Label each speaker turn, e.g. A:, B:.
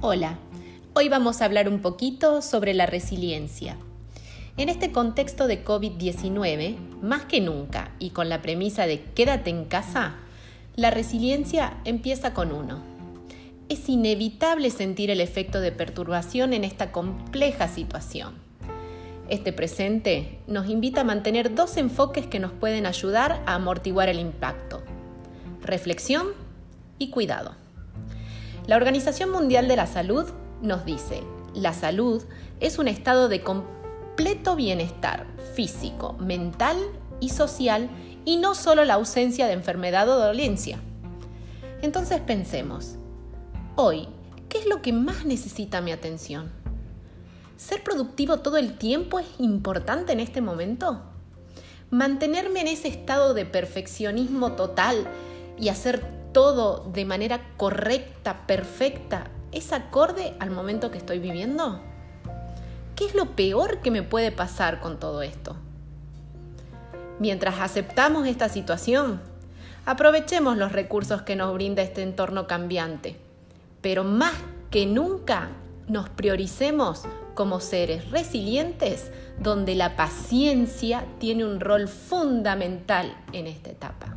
A: Hola, hoy vamos a hablar un poquito sobre la resiliencia. En este contexto de COVID-19, más que nunca y con la premisa de quédate en casa, la resiliencia empieza con uno. Es inevitable sentir el efecto de perturbación en esta compleja situación. Este presente nos invita a mantener dos enfoques que nos pueden ayudar a amortiguar el impacto. Reflexión y cuidado. La Organización Mundial de la Salud nos dice, la salud es un estado de completo bienestar físico, mental y social y no solo la ausencia de enfermedad o dolencia. Entonces pensemos, hoy, ¿qué es lo que más necesita mi atención? ¿Ser productivo todo el tiempo es importante en este momento? ¿Mantenerme en ese estado de perfeccionismo total y hacer todo de manera correcta, perfecta, es acorde al momento que estoy viviendo? ¿Qué es lo peor que me puede pasar con todo esto? Mientras aceptamos esta situación, aprovechemos los recursos que nos brinda este entorno cambiante, pero más que nunca nos prioricemos como seres resilientes donde la paciencia tiene un rol fundamental en esta etapa.